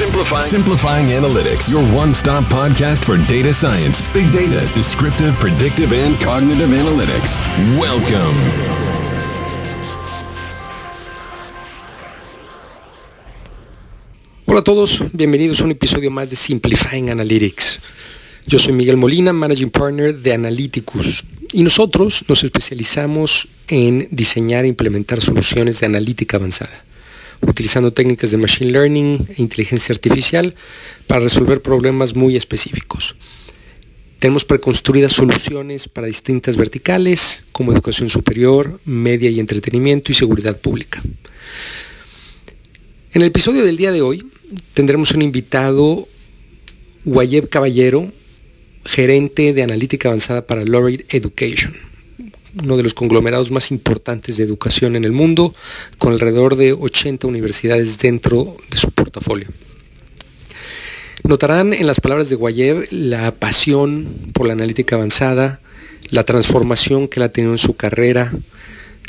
Simplifying. Simplifying Analytics, your one-stop podcast for data science, big data, descriptive, predictive, and cognitive analytics. Welcome. Hola a todos, bienvenidos a un episodio más de Simplifying Analytics. Yo soy Miguel Molina, Managing Partner de Analyticus, y nosotros nos especializamos en diseñar e implementar soluciones de analítica avanzada, utilizando técnicas de Machine Learning e inteligencia artificial para resolver problemas muy específicos. Tenemos preconstruidas soluciones para distintas verticales como educación superior, media y entretenimiento y seguridad pública. En el episodio del día de hoy tendremos un invitado, Guayeb Caballero, gerente de analítica avanzada para Laureate Education, uno de los conglomerados más importantes de educación en el mundo, con alrededor de 80 universidades dentro de su portafolio. Notarán en las palabras de Guayev la pasión por la analítica avanzada, la transformación que la ha tenido en su carrera,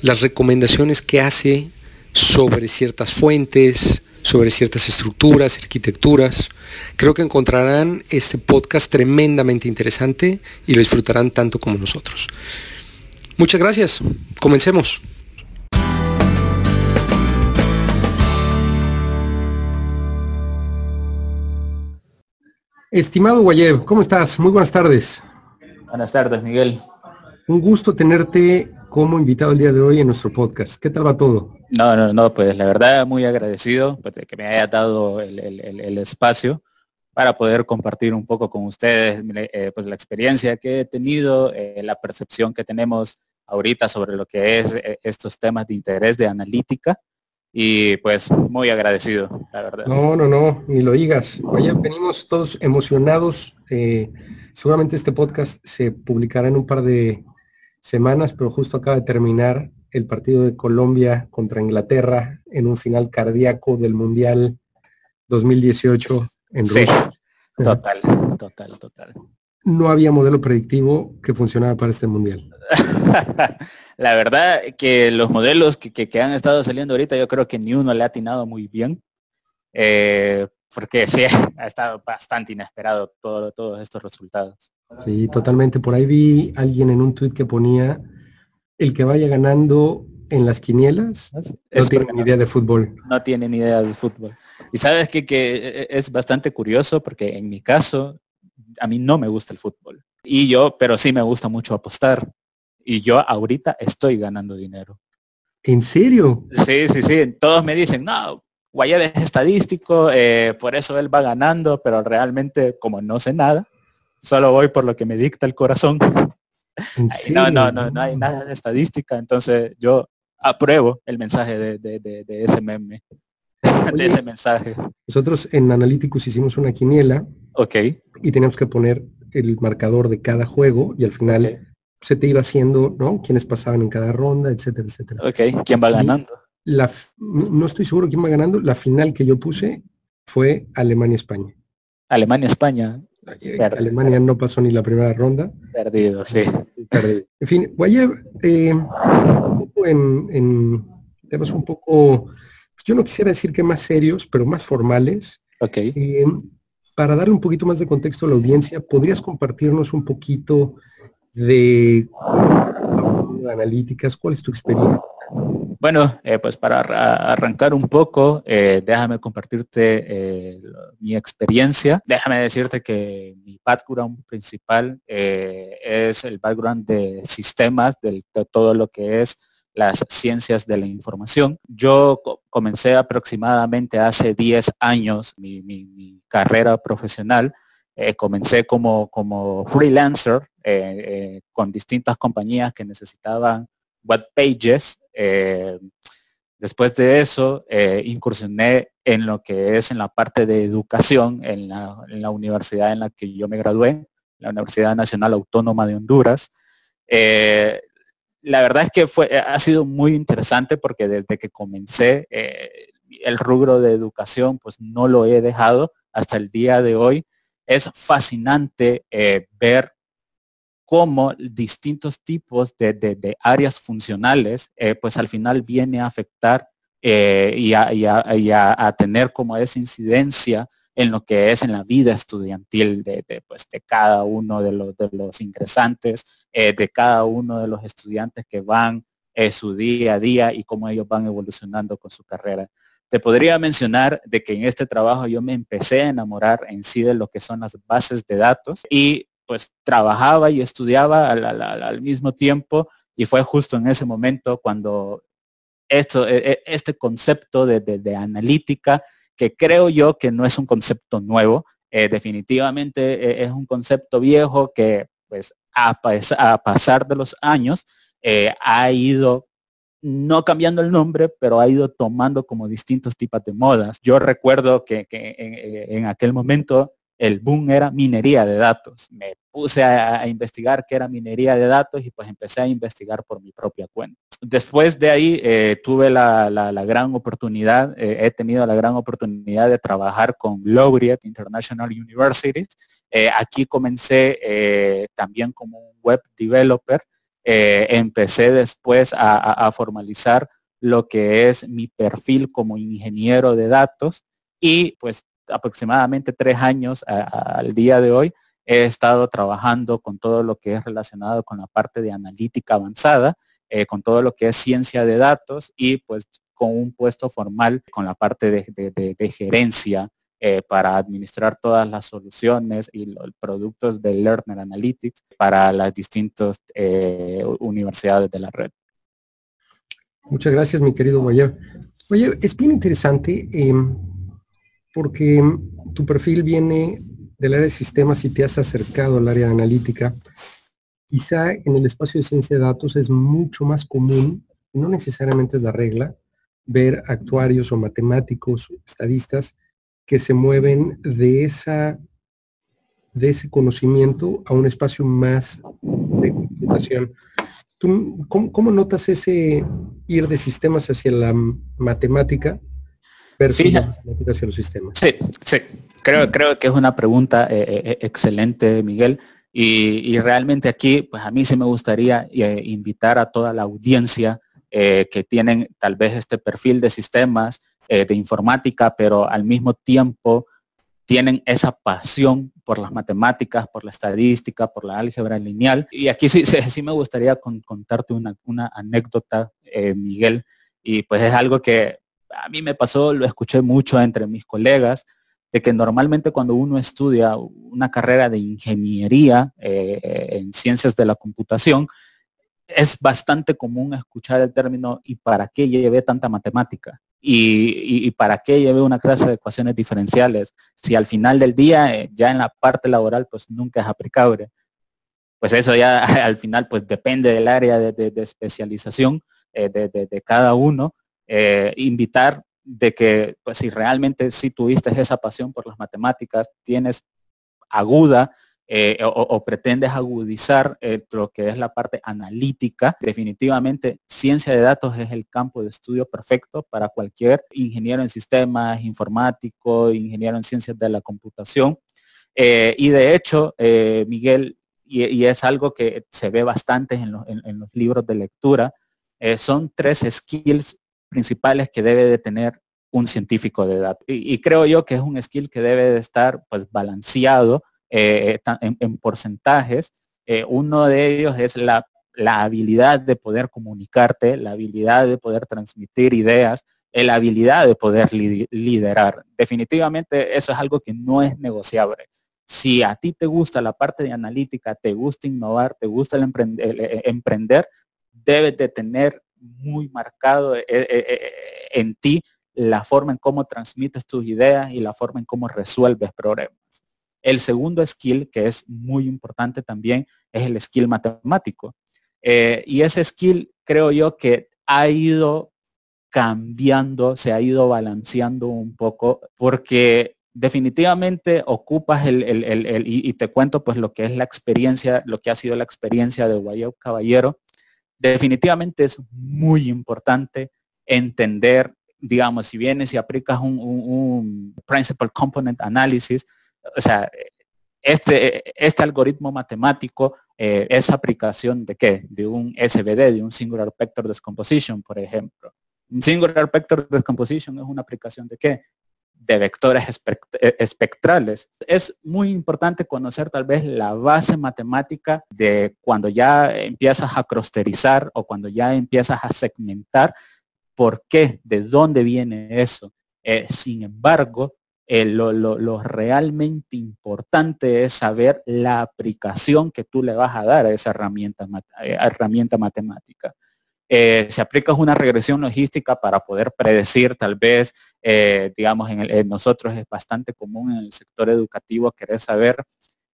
las recomendaciones que hace sobre ciertas fuentes, sobre ciertas estructuras, arquitecturas. Creo que encontrarán este podcast tremendamente interesante y lo disfrutarán tanto como nosotros. Muchas gracias. Comencemos. Estimado Guayev, ¿cómo estás? Muy buenas tardes. Buenas tardes, Miguel. Un gusto tenerte como invitado el día de hoy en nuestro podcast. ¿Qué tal va todo? No, no, no, pues la verdad muy agradecido pues, de que me haya dado el, espacio para poder compartir un poco con ustedes eh, pues la experiencia que he tenido, eh, la percepción que tenemos ahorita sobre lo que es eh, estos temas de interés de analítica y pues muy agradecido, la verdad. No, no, no, ni lo digas. Oye, venimos todos emocionados. seguramente este podcast se publicará en un par de semanas, pero justo acaba de terminar el partido de Colombia contra Inglaterra en un final cardíaco del Mundial 2018 en Rusia. Total, total, total. No había modelo predictivo que funcionara para este Mundial. La verdad que los modelos que, han estado saliendo ahorita, yo creo que ni uno le ha atinado muy bien. Eh, porque sí, ha estado bastante inesperado todo, todos estos resultados. Sí, totalmente. Por ahí vi alguien en un tuit que ponía el que vaya ganando en las quinielas no tiene ni idea de fútbol. No tiene ni idea de fútbol. Y sabes que, que es bastante curioso porque en mi caso, a mí no me gusta el fútbol. Y yo, pero sí me gusta mucho apostar. Y yo ahorita estoy ganando dinero. ¿En serio? Sí, sí, sí. Todos me dicen, no, Guayab es estadístico, eh, por eso él va ganando, pero realmente como no sé nada, solo voy por lo que me dicta el corazón. no, no, no, no hay nada de estadística, entonces yo apruebo el mensaje de, de, ese meme, de ese mensaje. Nosotros en Analyticus hicimos una quiniela. Ok. Y teníamos que poner el marcador de cada juego y al final se te iba haciendo, ¿no? Quiénes pasaban en cada ronda, etcétera, etcétera. Ok, ¿quién va ganando? La, no estoy seguro quién va ganando. La final que yo puse fue Alemania-España. Alemania-España. Alemania no pasó ni la primera ronda. Perdido, sí. En fin, Guayev, eh, en, en, temas un poco, pues yo no quisiera decir que más serios, pero más formales. Ok. Eh, para darle un poquito más de contexto a la audiencia, ¿podrías compartirnos un poquito de analíticas? ¿Cuál es tu experiencia? Bueno, eh, pues para arrancar un poco, eh, déjame compartirte eh, mi experiencia. Déjame decirte que mi background principal es el background de sistemas, de todo lo que es las ciencias de la información. Yo comencé aproximadamente hace 10 años mi, carrera profesional. Comencé como, como freelancer con distintas compañías que necesitaban web pages eh, después de eso, eh, incursioné en lo que es en la parte de educación en la, universidad en la que yo me gradué, la Universidad Nacional Autónoma de Honduras. Eh, la verdad es que fue, ha sido muy interesante porque desde que comencé el rubro de educación, pues no lo he dejado hasta el día de hoy. Es fascinante ver cómo distintos tipos de, áreas funcionales, eh, pues al final viene a afectar eh, y, a, tener como esa incidencia en lo que es en la vida estudiantil de, pues, de cada uno de los, de ingresantes, eh, de cada uno de los estudiantes que van eh, su día a día y cómo ellos van evolucionando con su carrera. Te podría mencionar de que en este trabajo yo me empecé a enamorar en sí de lo que son las bases de datos y pues trabajaba y estudiaba al, mismo tiempo y fue justo en ese momento cuando esto, e, e, este concepto de, analítica, que creo yo que no es un concepto nuevo, eh, definitivamente eh, es un concepto viejo que pues a, pasar de los años eh, ha ido no cambiando el nombre, pero ha ido tomando como distintos tipos de modas. Yo recuerdo que, en, aquel momento el boom era minería de datos. Me puse a, investigar qué era minería de datos y pues empecé a investigar por mi propia cuenta. Después de ahí eh, tuve la, gran oportunidad, eh, he tenido la gran oportunidad de trabajar con Laureate International Universities. Eh, aquí comencé también como un web developer. Empecé después a formalizar lo que es mi perfil como ingeniero de datos y pues aproximadamente tres años al día de hoy he estado trabajando con todo lo que es relacionado con la parte de analítica avanzada, eh, con todo lo que es ciencia de datos y pues con un puesto formal con la parte de, gerencia eh, para administrar todas las soluciones y los productos de Learner Analytics para las distintas eh, universidades de la red. Muchas gracias, mi querido Guayer. Oye, es bien interesante. Em, porque tu perfil viene del área de sistemas y te has acercado al área analítica. Quizá en el espacio de ciencia de datos es mucho más común, no necesariamente es la regla, ver actuarios o matemáticos, estadistas, que se mueven de, esa, de ese conocimiento a un espacio más de computación. ¿Tú, cómo notas ese ir de sistemas hacia la matemática Sí, sí, creo, creo que es una pregunta eh, eh, eh, excelente, Miguel. Y, realmente aquí, pues a mí sí me gustaría invitar a toda la audiencia que tienen tal vez este perfil de sistemas, de informática, pero al mismo tiempo tienen esa pasión por las matemáticas, por la estadística, por la álgebra lineal. Y aquí sí, sí, me gustaría contarte una, una anécdota, Miguel, y pues es algo que a mí me pasó, lo escuché mucho entre mis colegas, de que normalmente cuando uno estudia una carrera de ingeniería eh, en ciencias de la computación, es bastante común escuchar el término ¿y para qué llevé tanta matemática? ¿Y, para qué llevé una clase de ecuaciones diferenciales? Si al final del día, eh, ya en la parte laboral, pues nunca es aplicable. Pues eso ya al final pues depende del área de, especialización eh, de, cada uno, eh, invitar de que pues, si realmente si tuviste esa pasión por las matemáticas, tienes aguda eh, o, pretendes agudizar eh, lo que es la parte analítica, definitivamente ciencia de datos es el campo de estudio perfecto para cualquier ingeniero en sistemas, informático, ingeniero en ciencias de la computación. y de hecho, Miguel, y, es algo que se ve bastante en, en los libros de lectura, son tres skills principales que debe de tener un científico de datos. Y, creo yo que es un skill que debe de estar pues balanceado eh, en, porcentajes. Eh, uno de ellos es la, habilidad de poder comunicarte, la habilidad de poder transmitir ideas, eh, la habilidad de poder liderar. Definitivamente eso es algo que no es negociable. Si a ti te gusta la parte de analítica, te gusta innovar, te gusta el emprender, debes de tener muy marcado en ti la forma en cómo transmites tus ideas y la forma en cómo resuelves problemas. El segundo skill, que es muy importante también, es el skill matemático. y ese skill creo yo que ha ido cambiando, se ha ido balanceando un poco, porque definitivamente ocupas el, y, te cuento pues lo que es la experiencia, lo que ha sido la experiencia de Guayo Caballero, definitivamente es muy importante entender, digamos, si vienes y aplicas un, Principal Component Analysis, o sea, este, este algoritmo matemático eh, es aplicación de qué? De un SVD, de un Singular Vector Decomposition, por ejemplo. Un Singular Vector Decomposition es una aplicación de qué? de vectores eh, espectrales. Es muy importante conocer tal vez la base matemática de cuando ya empiezas a clusterizar o cuando ya empiezas a segmentar por qué, de dónde viene eso. Eh, sin embargo, eh, lo, realmente importante es saber la aplicación que tú le vas a dar a esa herramienta, herramienta matemática. Eh, si aplicas una regresión logística para poder predecir tal vez, eh, digamos, en, nosotros es bastante común en el sector educativo querer saber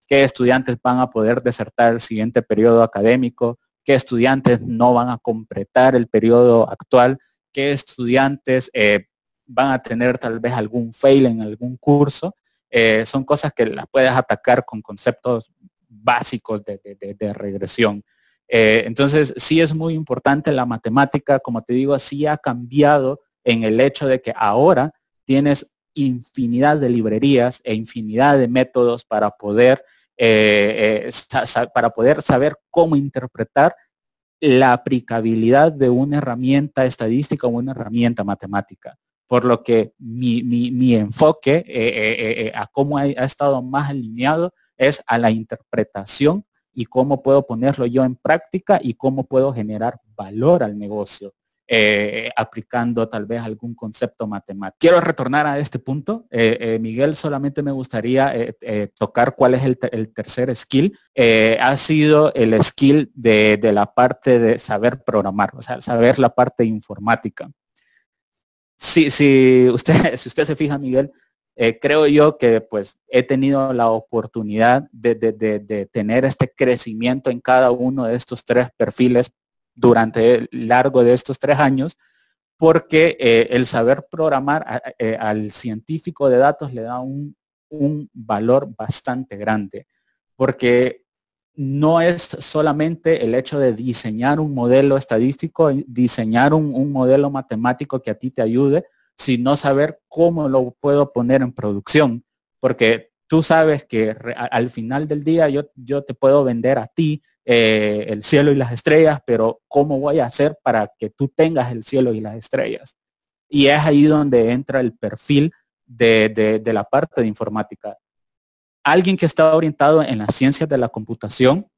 qué estudiantes van a poder desertar el siguiente periodo académico, qué estudiantes no van a completar el periodo actual, qué estudiantes eh, van a tener tal vez algún fail en algún curso. son cosas que las puedes atacar con conceptos básicos de regresión. Eh, entonces, sí es muy importante la matemática, como te digo, sí ha cambiado en el hecho de que ahora tienes infinidad de librerías e infinidad de métodos para poder, eh, eh, para poder saber cómo interpretar la aplicabilidad de una herramienta estadística o una herramienta matemática. Por lo que mi, enfoque a cómo ha estado más alineado es a la interpretación y cómo puedo ponerlo yo en práctica y cómo puedo generar valor al negocio. Eh, aplicando tal vez algún concepto matemático. Quiero retornar a este punto. Eh, eh, Miguel, solamente me gustaría tocar cuál es el, tercer skill. ha sido el skill de, de, la parte de saber programar, o sea, saber la parte informática. Si, si, usted, si usted se fija, Miguel, eh, creo yo que pues he tenido la oportunidad de, tener este crecimiento en cada uno de estos tres perfiles durante el largo de estos tres años, porque eh, el saber programar eh, al científico de datos le da un, valor bastante grande, porque no es solamente el hecho de diseñar un modelo estadístico, diseñar un modelo matemático que a ti te ayude, sino saber cómo lo puedo poner en producción. Porque tú sabes que al final del día yo, yo te puedo vender a ti eh, el cielo y las estrellas, pero ¿cómo voy a hacer para que tú tengas el cielo y las estrellas? Y es ahí donde entra el perfil de, de la parte de informática. Alguien que está orientado en las ciencias de la computación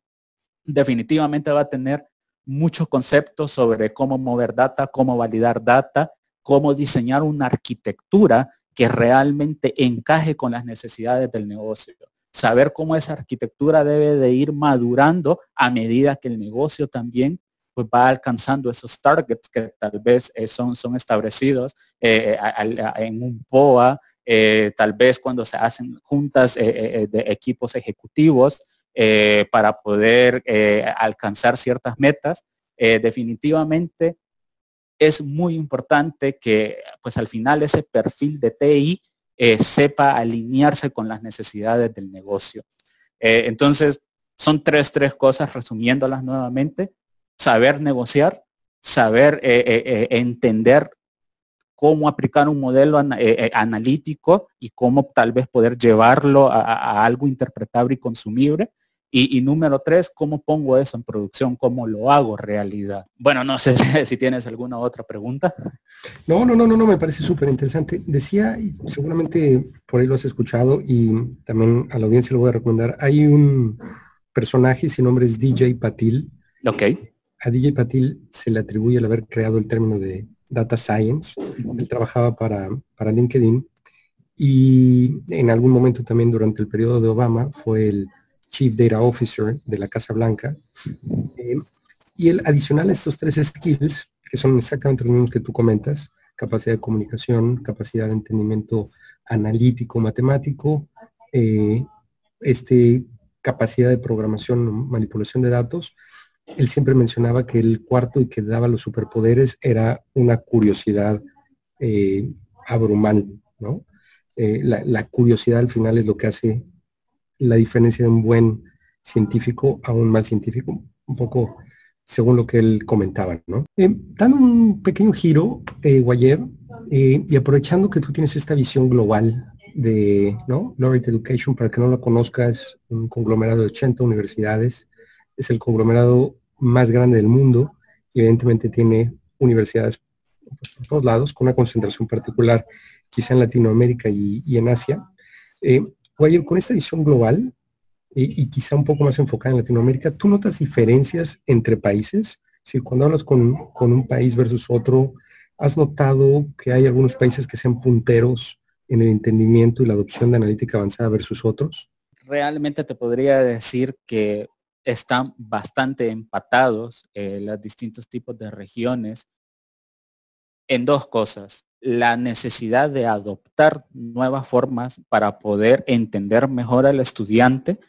definitivamente va a tener muchos conceptos sobre cómo mover data, cómo validar data, cómo diseñar una arquitectura que realmente encaje con las necesidades del negocio. Saber cómo esa arquitectura debe de ir madurando a medida que el negocio también pues, va alcanzando esos targets que tal vez son, son establecidos eh, en un POA, eh, tal vez cuando se hacen juntas de equipos ejecutivos para poder alcanzar ciertas metas. definitivamente es muy importante que pues al final ese perfil de TI eh, sepa alinearse con las necesidades del negocio. Eh, entonces, son tres, tres cosas, resumiéndolas nuevamente. Saber negociar, saber eh, entender cómo aplicar un modelo analítico y cómo tal vez poder llevarlo a algo interpretable y consumible. Y, número tres, ¿cómo pongo eso en producción? ¿Cómo lo hago realidad? Bueno, no sé si tienes alguna otra pregunta. No, no, no, no, no me parece súper interesante. Decía, y seguramente por ahí lo has escuchado y también a la audiencia lo voy a recomendar, hay un personaje, su nombre es DJ Patil. Ok. A DJ Patil se le atribuye el haber creado el término de data science. Él trabajaba para, para LinkedIn y en algún momento también durante el periodo de Obama fue el Chief Data Officer de la Casa Blanca. Eh, y el adicional a estos tres skills, que son exactamente los mismos que tú comentas, capacidad de comunicación, capacidad de entendimiento analítico, matemático, eh, este, capacidad de programación, manipulación de datos, él siempre mencionaba que el cuarto y que daba los superpoderes era una curiosidad eh, abrumal, ¿no? la, la, curiosidad al final es lo que hace la diferencia de un buen científico a un mal científico, un poco según lo que él comentaba, ¿no? Eh, dando un pequeño giro, eh, Guayer, eh, y aprovechando que tú tienes esta visión global de, ¿no? Laureate Education, para que no la conozcas, un conglomerado de 80 universidades, es el conglomerado más grande del mundo y evidentemente tiene universidades por todos lados con una concentración particular quizá en Latinoamérica y, en Asia. Eh, con esta visión global y quizá un poco más enfocada en Latinoamérica, ¿tú notas diferencias entre países? Si cuando hablas con, con un país versus otro, ¿has notado que hay algunos países que sean punteros en el entendimiento y la adopción de analítica avanzada versus otros? Realmente te podría decir que están bastante empatados eh, los distintos tipos de regiones en dos cosas. La necesidad de adoptar nuevas formas para poder entender mejor al estudiante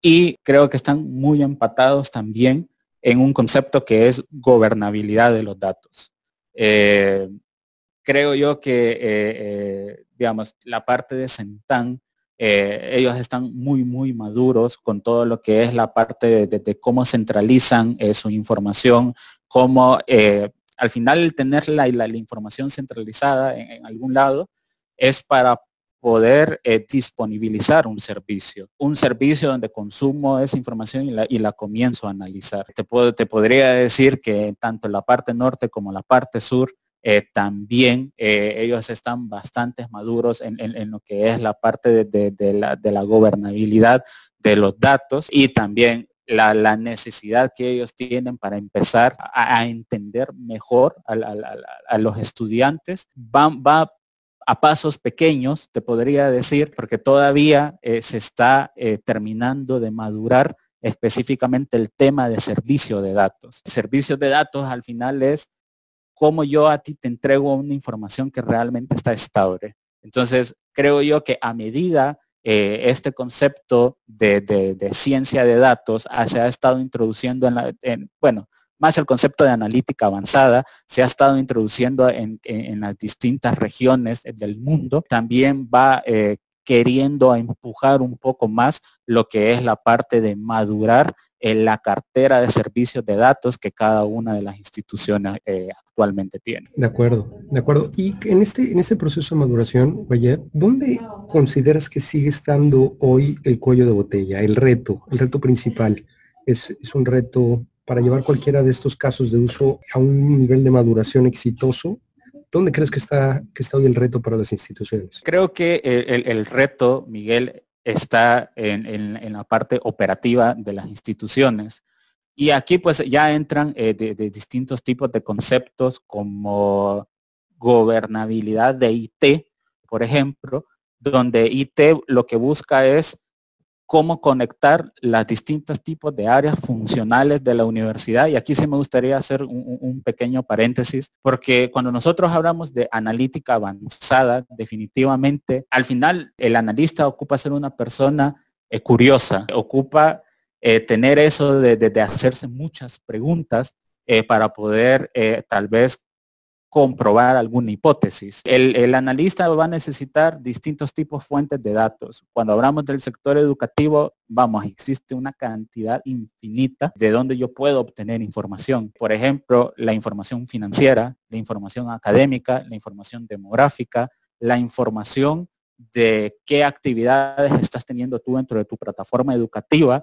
y creo que están muy empatados también en un concepto que es gobernabilidad de los datos. Eh, creo yo que, eh, digamos, la parte de Centán eh, ellos están muy, muy maduros con todo lo que es la parte de, cómo centralizan eh, su información, cómo eh, al final tener la, información centralizada en, algún lado es para poder disponibilizar un servicio, un servicio donde consumo esa información y la, comienzo a analizar. Te, podría decir que tanto la parte norte como la parte sur eh, también eh, ellos están bastante maduros en, lo que es la parte de, la, gobernabilidad de los datos y también la, necesidad que ellos tienen para empezar a, entender mejor a, los estudiantes. Va, va a pasos pequeños, te podría decir, porque todavía eh, se está terminando de madurar específicamente el tema de servicio de datos. Servicios de datos al final es cómo yo a ti te entrego una información que realmente está estable. Entonces, creo yo que a medida eh, este concepto de, ciencia de datos se ha estado introduciendo en, la, bueno, más el concepto de analítica avanzada se ha estado introduciendo en, las distintas regiones del mundo, también va eh, queriendo empujar un poco más lo que es la parte de madurar en la cartera de servicios de datos que cada una de las instituciones eh, actualmente tiene. De acuerdo, de acuerdo. Y en este, en este proceso de maduración, Valle, ¿dónde consideras que sigue estando hoy el cuello de botella, el reto, el reto principal? Es, es un reto para llevar cualquiera de estos casos de uso a un nivel de maduración exitoso ¿Dónde crees que está, que está hoy el reto para las instituciones? Creo que el, reto, Miguel, está en, la parte operativa de las instituciones. Y aquí pues ya entran eh, de, distintos tipos de conceptos como gobernabilidad de IT, por ejemplo, donde IT lo que busca es cómo conectar las distintos tipos de áreas funcionales de la universidad. Y aquí sí me gustaría hacer un, pequeño paréntesis, porque cuando nosotros hablamos de analítica avanzada, definitivamente, al final el analista ocupa ser una persona eh, curiosa, ocupa eh, tener eso de, hacerse muchas preguntas eh, para poder tal vez comprobar alguna hipótesis. El, analista va a necesitar distintos tipos de fuentes de datos. Cuando hablamos del sector educativo, vamos, existe una cantidad infinita de donde yo puedo obtener información. Por ejemplo, la información financiera, la información académica, la información demográfica, la información de qué actividades estás teniendo tú dentro de tu plataforma educativa,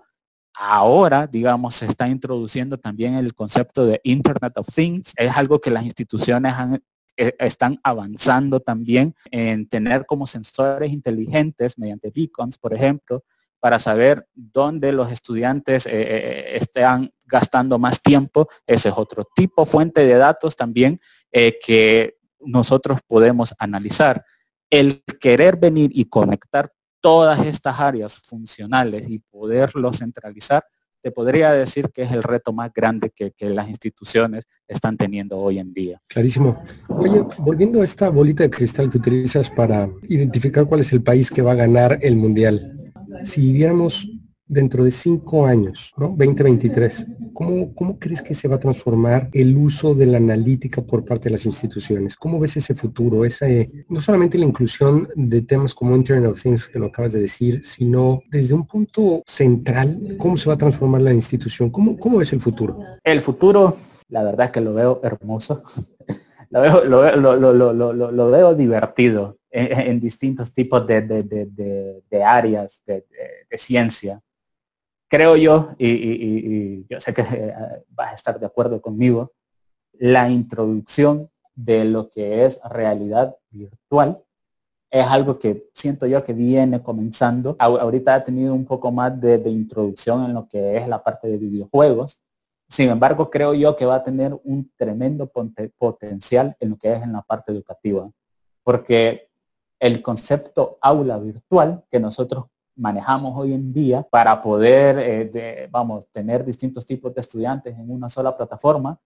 Ahora, digamos, se está introduciendo también el concepto de Internet of Things. Es algo que las instituciones eh, están avanzando también en tener como sensores inteligentes mediante beacons, por ejemplo, para saber dónde los estudiantes eh, eh, están gastando más tiempo. Ese es otro tipo, fuente de datos también que nosotros podemos analizar. El querer venir y conectar todas estas áreas funcionales y poderlo centralizar, te podría decir que es el reto más grande que, las instituciones están teniendo hoy en día. Clarísimo. Oye, volviendo a esta bolita de cristal que utilizas para identificar cuál es el país que va a ganar el mundial. Si viéramos dentro de cinco años, ¿no? 2023, ¿cómo, ¿cómo crees que se va a transformar el uso de la analítica por parte de las instituciones? ¿Cómo ves ese futuro? Esa, no solamente la inclusión de temas como Internet of Things, que lo acabas de decir, sino desde un punto central, ¿cómo se va a transformar la institución? ¿Cómo, cómo ves el futuro? El futuro, la verdad es que lo veo hermoso. lo, veo, lo, lo, veo divertido en, distintos tipos de, de áreas de, ciencia creo yo, y, yo sé que eh, vas a estar de acuerdo conmigo, la introducción de lo que es realidad virtual es algo que siento yo que viene comenzando. Ahorita ha tenido un poco más de, introducción en lo que es la parte de videojuegos. Sin embargo, creo yo que va a tener un tremendo potencial en lo que es en la parte educativa. Porque el concepto aula virtual que nosotros manejamos hoy en día para poder, eh, vamos, tener distintos tipos de estudiantes en una sola plataforma,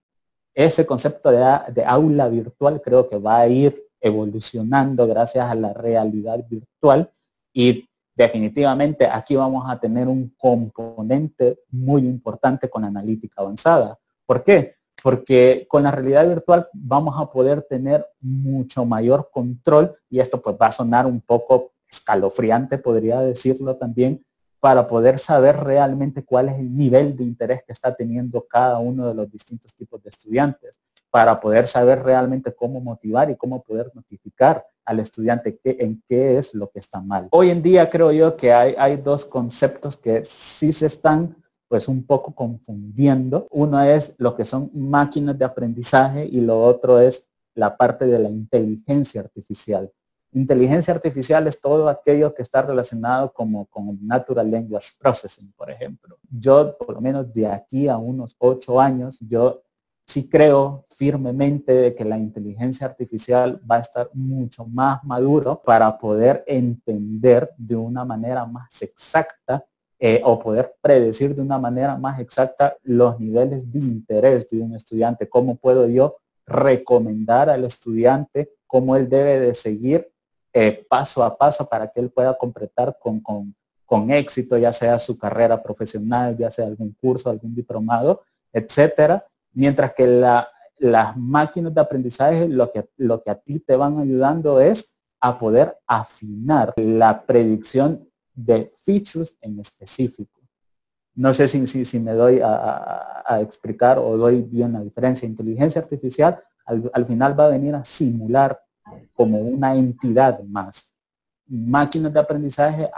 ese concepto de aula virtual creo que va a ir evolucionando gracias a la realidad virtual y definitivamente aquí vamos a tener un componente muy importante con analítica avanzada. ¿Por qué? Porque con la realidad virtual vamos a poder tener mucho mayor control y esto pues va a sonar un poco escalofriante, podría decirlo también, para poder saber realmente cuál es el nivel de interés que está teniendo cada uno de los distintos tipos de estudiantes para poder saber realmente cómo motivar y cómo poder notificar al estudiante que, en qué es lo que está mal. Hoy en día creo yo que hay, hay dos conceptos que sí se están pues un poco confundiendo. Uno es lo que son máquinas de aprendizaje y lo otro es la parte de la inteligencia artificial. Inteligencia artificial es todo aquello que está relacionado como con Natural Language Processing, por ejemplo. Yo, por lo menos de aquí a unos ocho años, yo sí creo firmemente de que la inteligencia artificial va a estar mucho más maduro para poder entender de una manera más exacta eh, o poder predecir de una manera más exacta los niveles de interés de un estudiante. ¿Cómo puedo yo recomendar al estudiante cómo él debe de seguir eh, paso a paso para que él pueda completar con, con, con éxito, ya sea su carrera profesional, ya sea algún curso, algún diplomado, etcétera, Mientras que las máquinas de aprendizaje lo que, lo que a ti te van ayudando es a poder afinar la predicción de features en específico. No sé si, si, me doy a, explicar o doy bien la diferencia. Inteligencia artificial al, final va a venir a simular como una entidad más. Máquinas de aprendizaje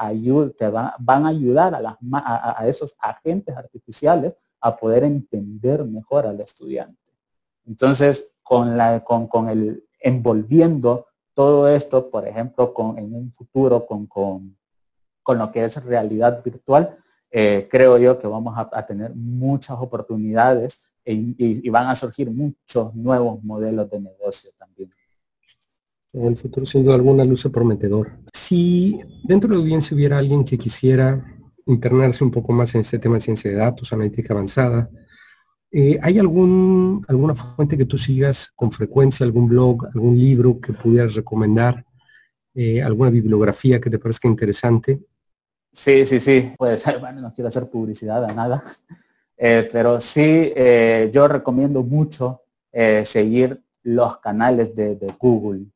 te van a ayudar a, a esos agentes artificiales a poder entender mejor al estudiante. Entonces, con, la, con, con el envolviendo todo esto, por ejemplo, con, en un futuro con, con, con lo que es realidad virtual, eh, creo yo que vamos a, tener muchas oportunidades e, y, van a surgir muchos nuevos modelos de negocio también. En el futuro, duda alguna, luce prometedor. Si dentro de la audiencia hubiera alguien que quisiera internarse un poco más en este tema de ciencia de datos, analítica avanzada. Eh, ¿Hay algún, alguna fuente que tú sigas con frecuencia, algún blog, algún libro que pudieras recomendar, eh, alguna bibliografía que te parezca interesante? Sí, sí, sí. Pues bueno, no quiero hacer publicidad a nada, eh, pero sí, yo recomiendo mucho seguir los canales de Google.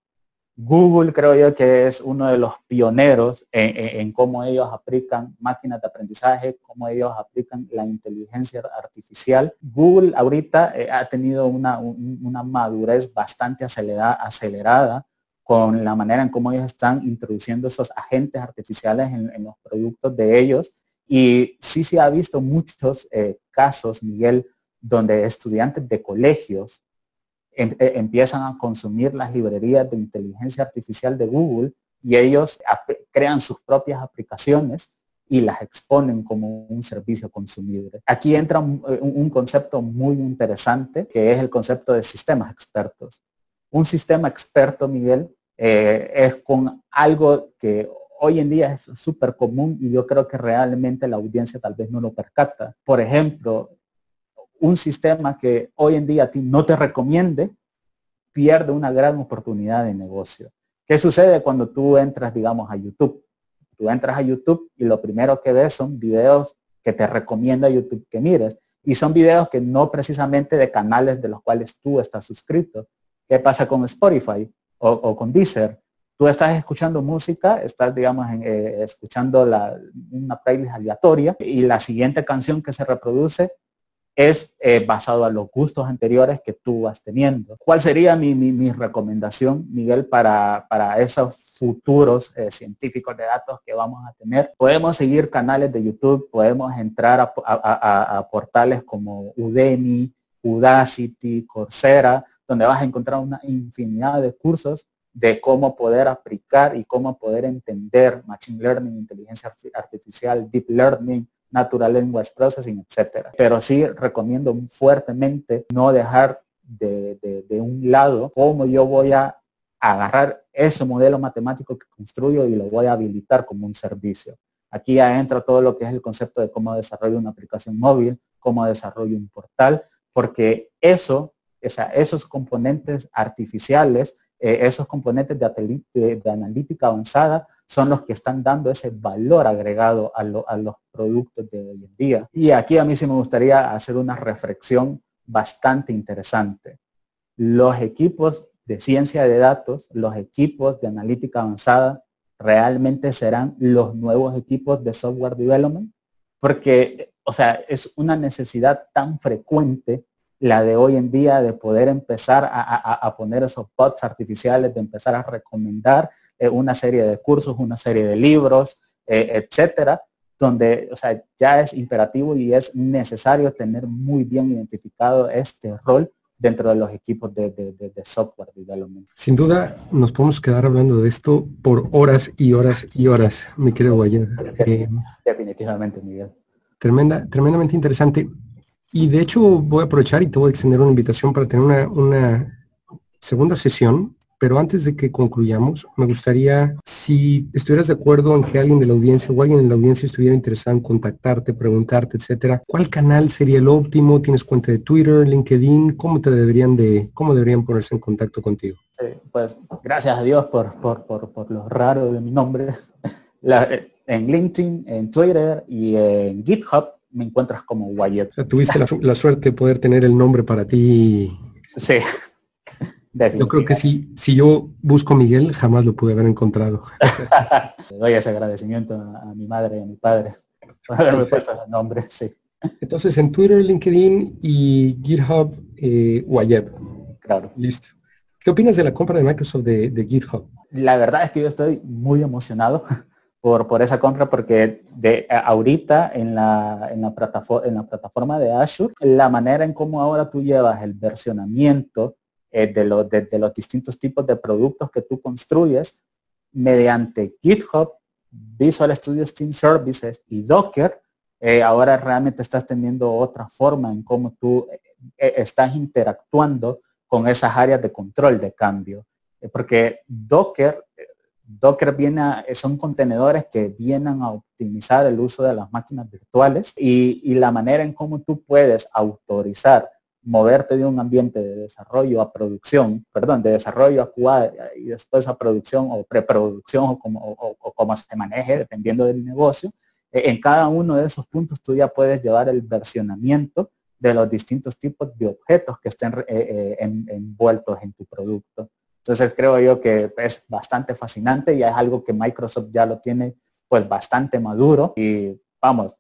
Google creo yo que es uno de los pioneros en, cómo ellos aplican máquinas de aprendizaje, cómo ellos aplican la inteligencia artificial. Google ahorita eh, ha tenido una, madurez bastante acelerada, acelerada, con la manera en cómo ellos están introduciendo esos agentes artificiales en, los productos de ellos. Y sí se ha visto muchos eh, casos, Miguel, donde estudiantes de colegios Em, eh, empiezan a consumir las librerías de inteligencia artificial de Google y ellos crean sus propias aplicaciones y las exponen como un servicio consumible. Aquí entra eh, un, concepto muy interesante que es el concepto de sistemas expertos. Un sistema experto, Miguel, eh, es con algo que hoy en día es súper común y yo creo que realmente la audiencia tal vez no lo percata. Por ejemplo, un sistema que hoy en día a ti no te recomiende, pierde una gran oportunidad de negocio. ¿Qué sucede cuando tú entras, digamos, a YouTube? Tú entras a YouTube y lo primero que ves son videos que te recomienda YouTube que mires. Y son videos que no precisamente de canales de los cuales tú estás suscrito. ¿Qué pasa con Spotify o, con Deezer? Tú estás escuchando música, estás, digamos, eh, escuchando una playlist aleatoria y la siguiente canción que se reproduce es eh, basado a los gustos anteriores que tú vas teniendo. ¿Cuál sería mi, recomendación, Miguel, para, esos futuros eh, científicos de datos que vamos a tener? Podemos seguir canales de YouTube, podemos entrar a, portales como Udemy, Udacity, Coursera, donde vas a encontrar una infinidad de cursos de cómo poder aplicar y cómo poder entender Machine Learning, inteligencia artificial, Deep Learning, Natural Language Processing, etcétera. Pero sí recomiendo fuertemente no dejar de, un lado cómo yo voy a agarrar ese modelo matemático que construyo y lo voy a habilitar como un servicio. Aquí ya entra todo lo que es el concepto de cómo desarrollo una aplicación móvil, cómo desarrollo un portal, porque eso, esos componentes artificiales, eh, esos componentes de, analítica avanzada son los que están dando ese valor agregado a, a los productos de hoy en día. Y aquí a mí sí me gustaría hacer una reflexión bastante interesante. Los equipos de ciencia de datos, los equipos de analítica avanzada, realmente serán los nuevos equipos de software development, porque, o sea, es una necesidad tan frecuente la de hoy en día de poder empezar a, poner esos bots artificiales, de empezar a recomendar eh, una serie de cursos, una serie de libros, eh, etcétera, donde, o sea, ya es imperativo y es necesario tener muy bien identificado este rol dentro de los equipos de, software development. Sin duda, nos podemos quedar hablando de esto por horas y horas y horas, mi querido Guayer. Eh, Definitivamente, Miguel. Tremenda, tremendamente interesante. Y de hecho voy a aprovechar y te voy a extender una invitación para tener una, una segunda sesión pero antes de que concluyamos, me gustaría, si estuvieras de acuerdo en que alguien de la audiencia o alguien en la audiencia estuviera interesado en contactarte, preguntarte, etcétera, ¿cuál canal sería el óptimo? ¿Tienes cuenta de Twitter, LinkedIn? ¿Cómo te deberían de, cómo deberían ponerse en contacto contigo? Sí, pues gracias a Dios por, por, por, por lo raro de mi nombre. en LinkedIn, en Twitter y en GitHub me encuentras como Wyatt. tuviste la, la, suerte de poder tener el nombre para ti. Sí, yo creo que si, si yo busco Miguel, jamás lo pude haber encontrado. Le doy ese agradecimiento a, mi madre y a mi padre por haberme puesto ese nombre, sí. Entonces en Twitter, LinkedIn y GitHub, eh, Claro. Listo. ¿Qué opinas de la compra de Microsoft de, GitHub? La verdad es que yo estoy muy emocionado por, por esa compra porque de ahorita en la, en la, plataforma, en la plataforma de Azure, la manera en cómo ahora tú llevas el versionamiento eh, de, los, de, los distintos tipos de productos que tú construyes mediante GitHub, Visual Studio Team Services y Docker, eh, ahora realmente estás teniendo otra forma en cómo tú eh, estás interactuando con esas áreas de control de cambio. porque Docker, Docker viene son contenedores que vienen a optimizar el uso de las máquinas virtuales y, la manera en cómo tú puedes autorizar moverte de un ambiente de desarrollo a producción, perdón, de desarrollo a QA y después a producción o preproducción o como, o, como se maneje dependiendo del negocio, eh, en cada uno de esos puntos tú ya puedes llevar el versionamiento de los distintos tipos de objetos que estén eh, eh, envueltos en tu producto. Entonces creo yo que es bastante fascinante y es algo que Microsoft ya lo tiene pues bastante maduro y vamos,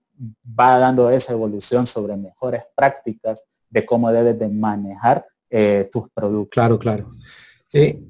va dando esa evolución sobre mejores prácticas de cómo debes de manejar eh, tus productos. Claro, claro. Eh,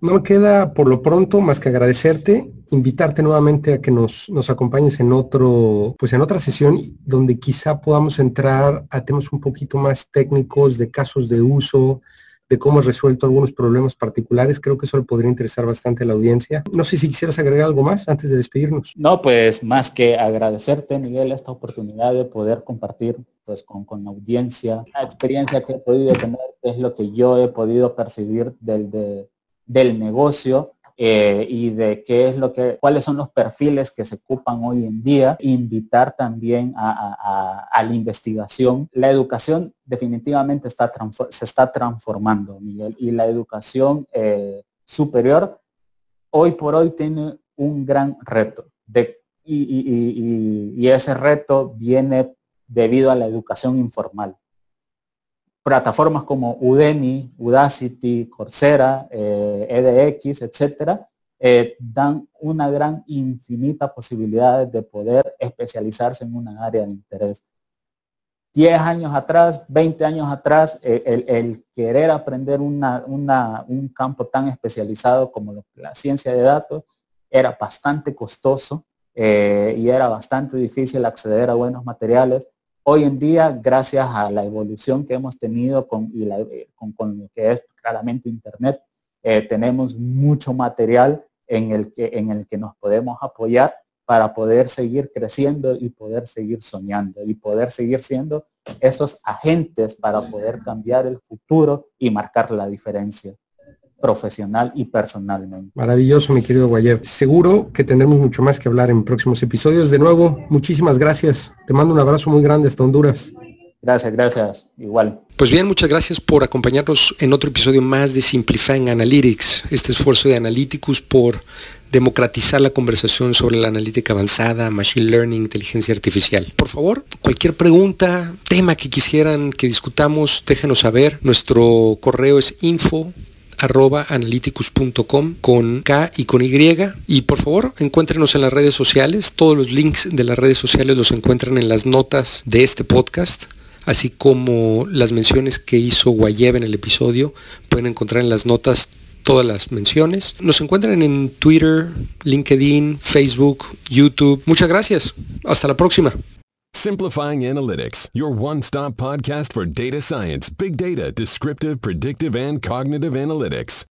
no me queda por lo pronto más que agradecerte, invitarte nuevamente a que nos, nos acompañes en otro, pues en otra sesión donde quizá podamos entrar a temas un poquito más técnicos de casos de uso, de cómo has resuelto algunos problemas particulares. Creo que eso le podría interesar bastante a la audiencia. No sé si quisieras agregar algo más antes de despedirnos. No, pues más que agradecerte, Miguel, esta oportunidad de poder compartir pues con, con la audiencia la experiencia que he podido tener, es lo que yo he podido percibir del, del negocio eh, y de qué es lo que, cuáles son los perfiles que se ocupan hoy en día, invitar también a, la investigación. La educación definitivamente está se está transformando, Miguel, y la educación eh, superior hoy por hoy tiene un gran reto. De, y ese reto viene debido a la educación informal plataformas como Udemy, Udacity, Coursera, EDX, eh, e etcétera, eh, dan una gran infinita posibilidad de poder especializarse en una área de interés. 10 años atrás, 20 años atrás, eh, el, querer aprender un campo tan especializado como la ciencia de datos era bastante costoso y era bastante difícil acceder a buenos materiales Hoy en día, gracias a la evolución que hemos tenido con, y eh, con, lo que es claramente Internet, eh, tenemos mucho material en el, que, en el que nos podemos apoyar para poder seguir creciendo y poder seguir soñando y poder seguir siendo esos agentes para poder cambiar el futuro y marcar la diferencia profesional y personalmente. Maravilloso, mi querido Guayev. Seguro que tendremos mucho más que hablar en próximos episodios. De nuevo, muchísimas gracias. Te mando un abrazo muy grande hasta Honduras. Gracias, gracias. Igual. Pues bien, muchas gracias por acompañarnos en otro episodio más de Simplifying Analytics, este esfuerzo de Analyticus por democratizar la conversación sobre la analítica avanzada, machine learning, inteligencia artificial. Por favor, cualquier pregunta, tema que quisieran que discutamos, déjenos saber. Nuestro correo es info arroba analyticus.com con K y con Y. Y por favor, encuéntrenos en las redes sociales. Todos los links de las redes sociales los encuentran en las notas de este podcast así como las menciones que hizo Guayev en el episodio. Pueden encontrar en las notas todas las menciones. Nos encuentran en Twitter, LinkedIn, Facebook, YouTube. Muchas gracias. Hasta la próxima. Simplifying Analytics, your one-stop podcast for data science, big data, descriptive, predictive, and cognitive analytics.